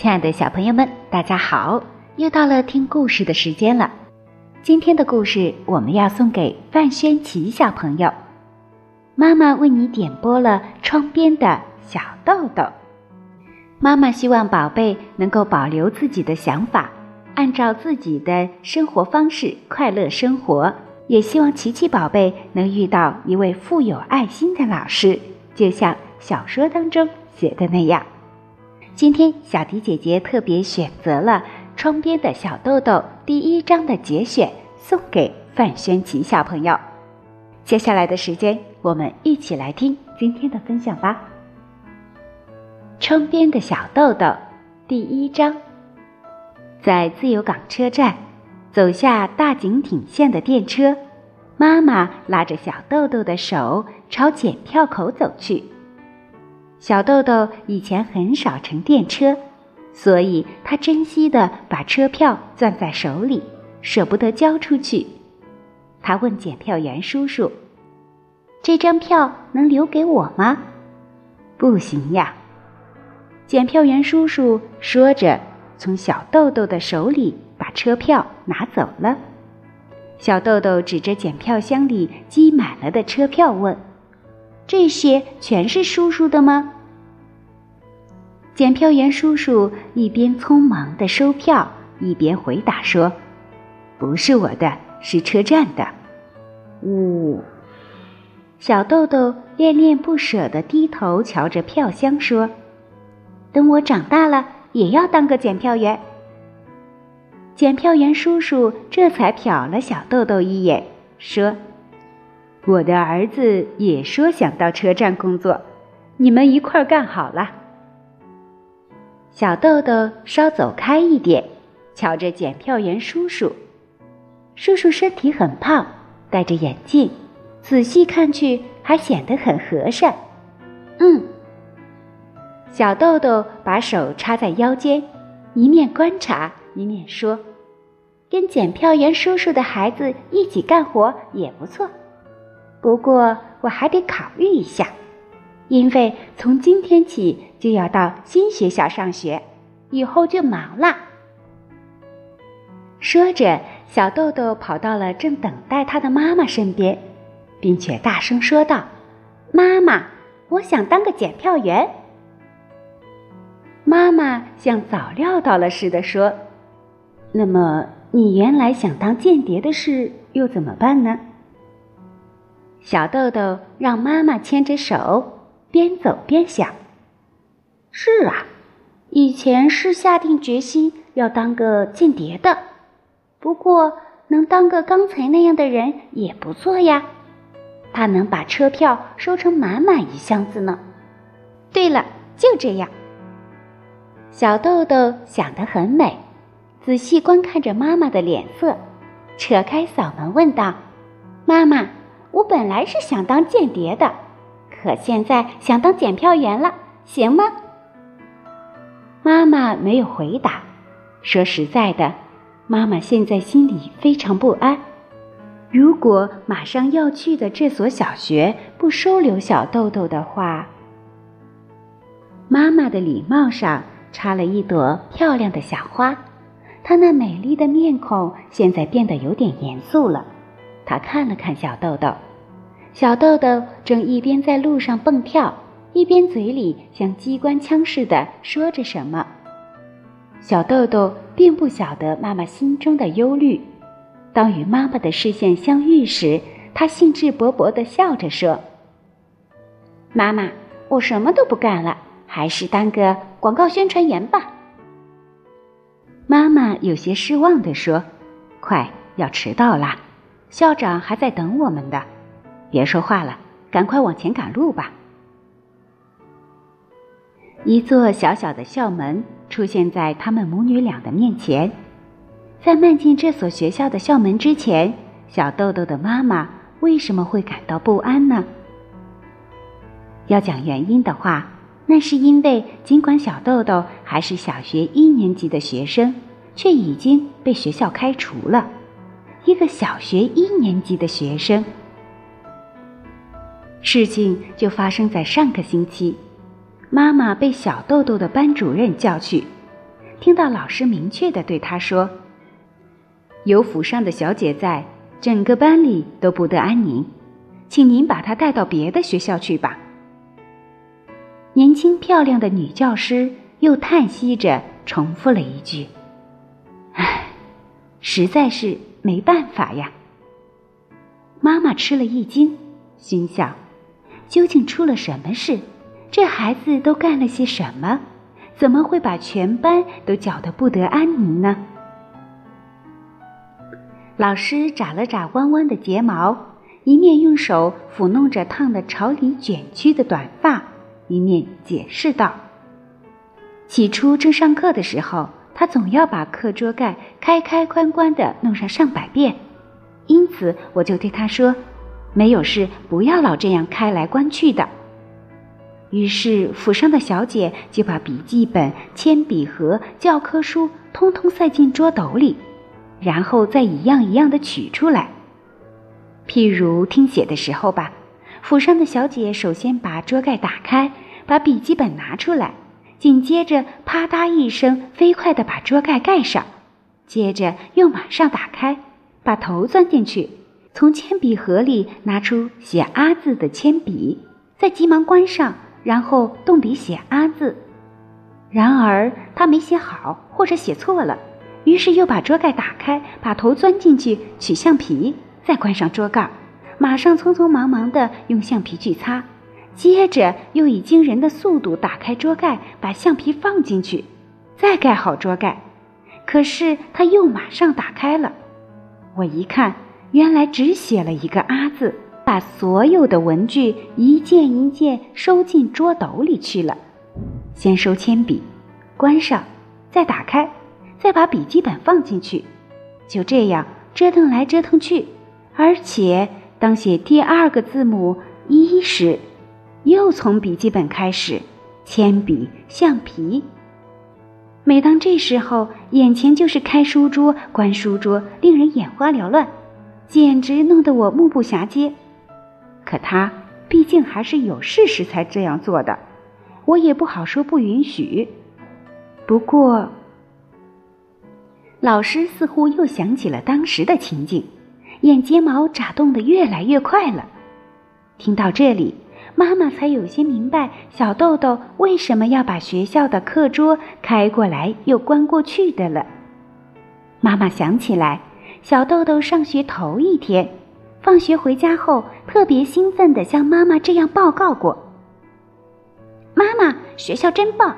亲爱的小朋友们，大家好！又到了听故事的时间了。今天的故事我们要送给范轩琪小朋友。妈妈为你点播了窗边的小豆豆。妈妈希望宝贝能够保留自己的想法，按照自己的生活方式快乐生活。也希望琪琪宝贝能遇到一位富有爱心的老师，就像小说当中写的那样。今天小迪姐姐特别选择了《窗边的小豆豆》第一章的节选，送给范轩琪小朋友。接下来的时间，我们一起来听今天的分享吧。《窗边的小豆豆》第一章，在自由港车站。走下大井町线的电车，妈妈拉着小豆豆的手朝检票口走去。小豆豆以前很少乘电车，所以他珍惜的把车票攥在手里，舍不得交出去。他问检票员叔叔：“这张票能留给我吗？”“不行呀。”检票员叔叔说着，从小豆豆的手里。把车票拿走了，小豆豆指着检票箱里积满了的车票问：“这些全是叔叔的吗？”检票员叔叔一边匆忙的收票，一边回答说：“不是我的，是车站的。”呜，小豆豆恋恋不舍的低头瞧着票箱说：“等我长大了，也要当个检票员。”检票员叔叔这才瞟了小豆豆一眼，说：“我的儿子也说想到车站工作，你们一块儿干好了。”小豆豆稍走开一点，瞧着检票员叔叔。叔叔身体很胖，戴着眼镜，仔细看去还显得很和善。嗯，小豆豆把手插在腰间，一面观察一面说。跟检票员叔叔的孩子一起干活也不错，不过我还得考虑一下，因为从今天起就要到新学校上学，以后就忙了。说着，小豆豆跑到了正等待他的妈妈身边，并且大声说道：“妈妈，我想当个检票员。”妈妈像早料到了似的说：“那么。”你原来想当间谍的事又怎么办呢？小豆豆让妈妈牵着手，边走边想：“是啊，以前是下定决心要当个间谍的，不过能当个刚才那样的人也不错呀。他能把车票收成满满一箱子呢。对了，就这样。”小豆豆想得很美。仔细观看着妈妈的脸色，扯开嗓门问道：“妈妈，我本来是想当间谍的，可现在想当检票员了，行吗？”妈妈没有回答。说实在的，妈妈现在心里非常不安。如果马上要去的这所小学不收留小豆豆的话，妈妈的礼帽上插了一朵漂亮的小花。她那美丽的面孔现在变得有点严肃了。他看了看小豆豆，小豆豆正一边在路上蹦跳，一边嘴里像机关枪似的说着什么。小豆豆并不晓得妈妈心中的忧虑。当与妈妈的视线相遇时，他兴致勃勃地笑着说：“妈妈，我什么都不干了，还是当个广告宣传员吧。”妈妈有些失望地说：“快要迟到啦，校长还在等我们的。别说话了，赶快往前赶路吧。”一座小小的校门出现在他们母女俩的面前。在迈进这所学校的校门之前，小豆豆的妈妈为什么会感到不安呢？要讲原因的话。那是因为，尽管小豆豆还是小学一年级的学生，却已经被学校开除了。一个小学一年级的学生，事情就发生在上个星期。妈妈被小豆豆的班主任叫去，听到老师明确的对他说：“有府上的小姐在，整个班里都不得安宁，请您把她带到别的学校去吧。”年轻漂亮的女教师又叹息着重复了一句：“唉，实在是没办法呀。”妈妈吃了一惊，心想：“究竟出了什么事？这孩子都干了些什么？怎么会把全班都搅得不得安宁呢？”老师眨了眨弯弯的睫毛，一面用手抚弄着烫得朝里卷曲的短发。一面解释道：“起初正上课的时候，他总要把课桌盖开开关关的弄上上百遍，因此我就对他说：‘没有事，不要老这样开来关去的。’于是府上的小姐就把笔记本、铅笔盒、教科书通通塞进桌斗里，然后再一样一样的取出来。譬如听写的时候吧。”府上的小姐首先把桌盖打开，把笔记本拿出来，紧接着啪嗒一声，飞快地把桌盖盖上，接着又马上打开，把头钻进去，从铅笔盒里拿出写“阿”字的铅笔，再急忙关上，然后动笔写“阿”字。然而他没写好，或者写错了，于是又把桌盖打开，把头钻进去取橡皮，再关上桌盖。马上匆匆忙忙地用橡皮去擦，接着又以惊人的速度打开桌盖，把橡皮放进去，再盖好桌盖。可是他又马上打开了，我一看，原来只写了一个“阿”字，把所有的文具一件一件收进桌斗里去了。先收铅笔，关上，再打开，再把笔记本放进去，就这样折腾来折腾去，而且。当写第二个字母“一”时，又从笔记本开始，铅笔、橡皮。每当这时候，眼前就是开书桌、关书桌，令人眼花缭乱，简直弄得我目不暇接。可他毕竟还是有事时才这样做的，我也不好说不允许。不过，老师似乎又想起了当时的情景。眼睫毛眨动得越来越快了。听到这里，妈妈才有些明白小豆豆为什么要把学校的课桌开过来又关过去的了。妈妈想起来，小豆豆上学头一天，放学回家后特别兴奋地向妈妈这样报告过：“妈妈，学校真棒！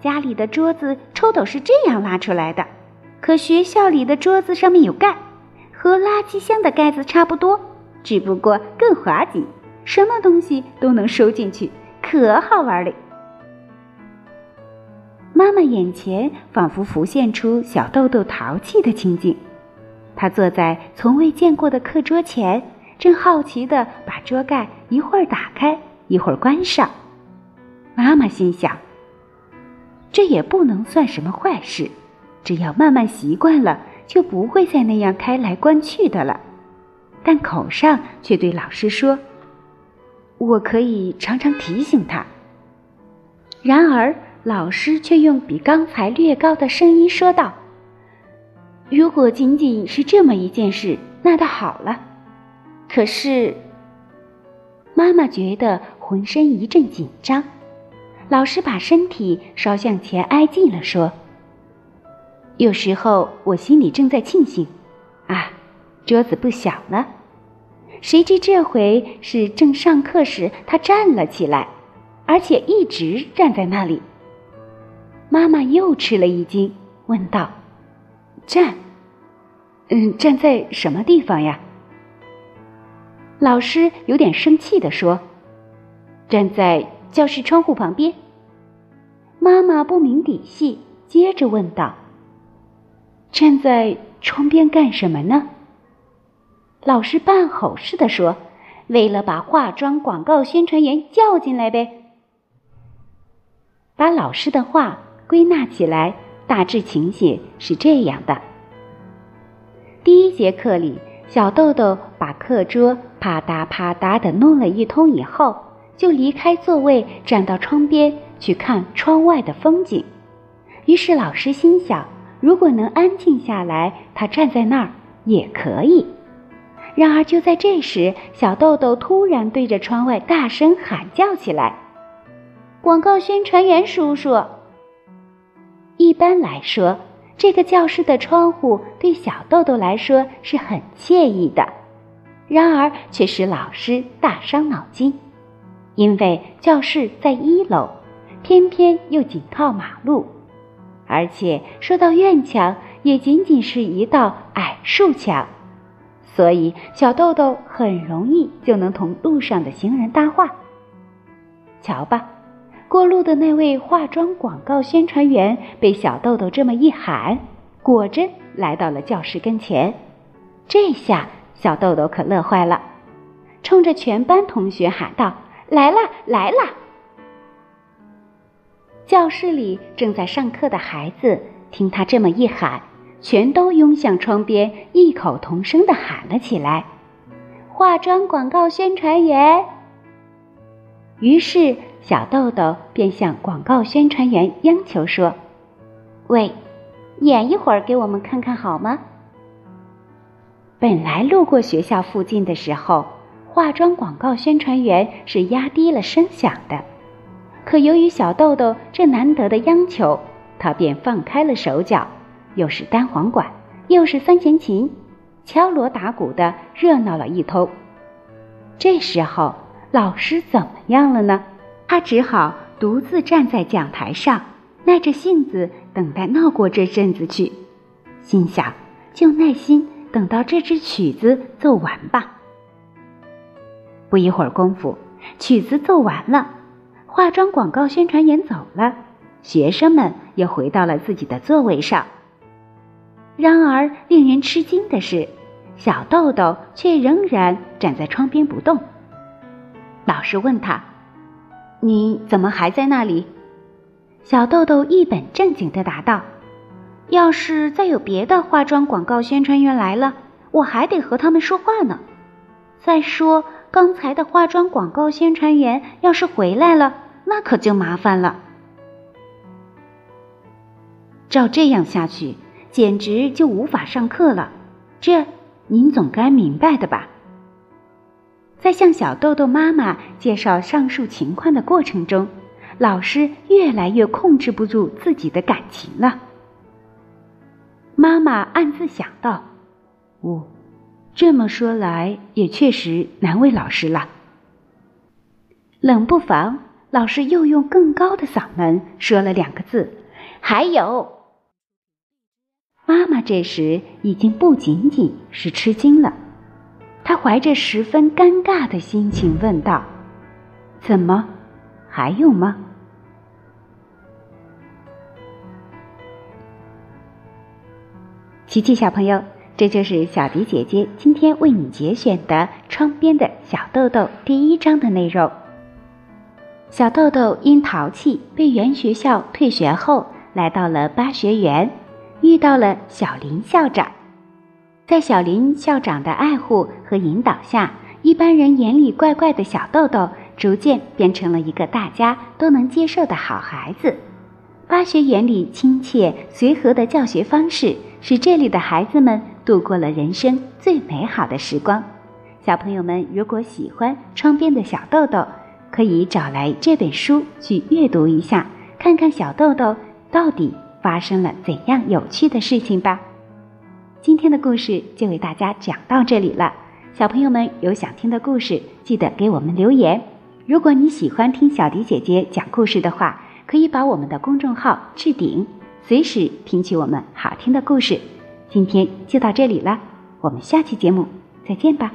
家里的桌子抽斗是这样拉出来的，可学校里的桌子上面有盖。”和垃圾箱的盖子差不多，只不过更滑稽，什么东西都能收进去，可好玩了。妈妈眼前仿佛浮现出小豆豆淘气的情景，他坐在从未见过的课桌前，正好奇地把桌盖一会儿打开，一会儿关上。妈妈心想：这也不能算什么坏事，只要慢慢习惯了。就不会再那样开来关去的了，但口上却对老师说：“我可以常常提醒他。”然而，老师却用比刚才略高的声音说道：“如果仅仅是这么一件事，那倒好了。可是，妈妈觉得浑身一阵紧张。”老师把身体稍向前挨近了，说。有时候我心里正在庆幸，啊，桌子不小呢。谁知这回是正上课时，他站了起来，而且一直站在那里。妈妈又吃了一惊，问道：“站？嗯，站在什么地方呀？”老师有点生气地说：“站在教室窗户旁边。”妈妈不明底细，接着问道。站在窗边干什么呢？老师扮吼似的说：“为了把化妆广告宣传员叫进来呗。”把老师的话归纳起来，大致情形是这样的：第一节课里，小豆豆把课桌啪嗒啪嗒的弄了一通以后，就离开座位，站到窗边去看窗外的风景。于是老师心想，如果能安静下来，他站在那儿也可以。然而就在这时，小豆豆突然对着窗外大声喊叫起来：“广告宣传员叔叔！”一般来说，这个教室的窗户对小豆豆来说是很惬意的，然而却使老师大伤脑筋，因为教室在一楼，偏偏又紧靠马路，而且说到院墙，也仅仅是一道矮树墙。所以，小豆豆很容易就能同路上的行人搭话。瞧吧，过路的那位化妆广告宣传员被小豆豆这么一喊，果真来到了教室跟前。这下小豆豆可乐坏了，冲着全班同学喊道：“来啦，来啦！”教室里正在上课的孩子听他这么一喊。全都拥向窗边，异口同声地喊了起来：“化妆广告宣传员。”于是，小豆豆便向广告宣传员央求说：“喂，演一会儿给我们看看好吗？”本来路过学校附近的时候，化妆广告宣传员是压低了声响的，可由于小豆豆这难得的央求，他便放开了手脚。又是单簧管，又是三弦琴，敲锣打鼓的热闹了一通。这时候，老师怎么样了呢？他只好独自站在讲台上，耐着性子等待闹过这阵子去。心想，就耐心等到这支曲子奏完吧。不一会儿功夫，曲子奏完了，化妆广告宣传员走了，学生们也回到了自己的座位上。然而，令人吃惊的是，小豆豆却仍然站在窗边不动。老师问他：“你怎么还在那里？”小豆豆一本正经的答道：“要是再有别的化妆广告宣传员来了，我还得和他们说话呢。再说，刚才的化妆广告宣传员要是回来了，那可就麻烦了。照这样下去。”简直就无法上课了，这您总该明白的吧？在向小豆豆妈妈介绍上述情况的过程中，老师越来越控制不住自己的感情了。妈妈暗自想到：“哦，这么说来也确实难为老师了。”冷不防，老师又用更高的嗓门说了两个字：“还有。”妈妈这时已经不仅仅是吃惊了，她怀着十分尴尬的心情问道：“怎么，还有吗？”琪琪小朋友，这就是小迪姐姐今天为你节选的《窗边的小豆豆》第一章的内容。小豆豆因淘气被原学校退学后，来到了巴学园。遇到了小林校长，在小林校长的爱护和引导下，一般人眼里怪怪的小豆豆逐渐变成了一个大家都能接受的好孩子。巴学园里亲切随和的教学方式，使这里的孩子们度过了人生最美好的时光。小朋友们如果喜欢《窗边的小豆豆》，可以找来这本书去阅读一下，看看小豆豆到底。发生了怎样有趣的事情吧？今天的故事就为大家讲到这里了。小朋友们有想听的故事，记得给我们留言。如果你喜欢听小迪姐姐讲故事的话，可以把我们的公众号置顶，随时听取我们好听的故事。今天就到这里了，我们下期节目再见吧。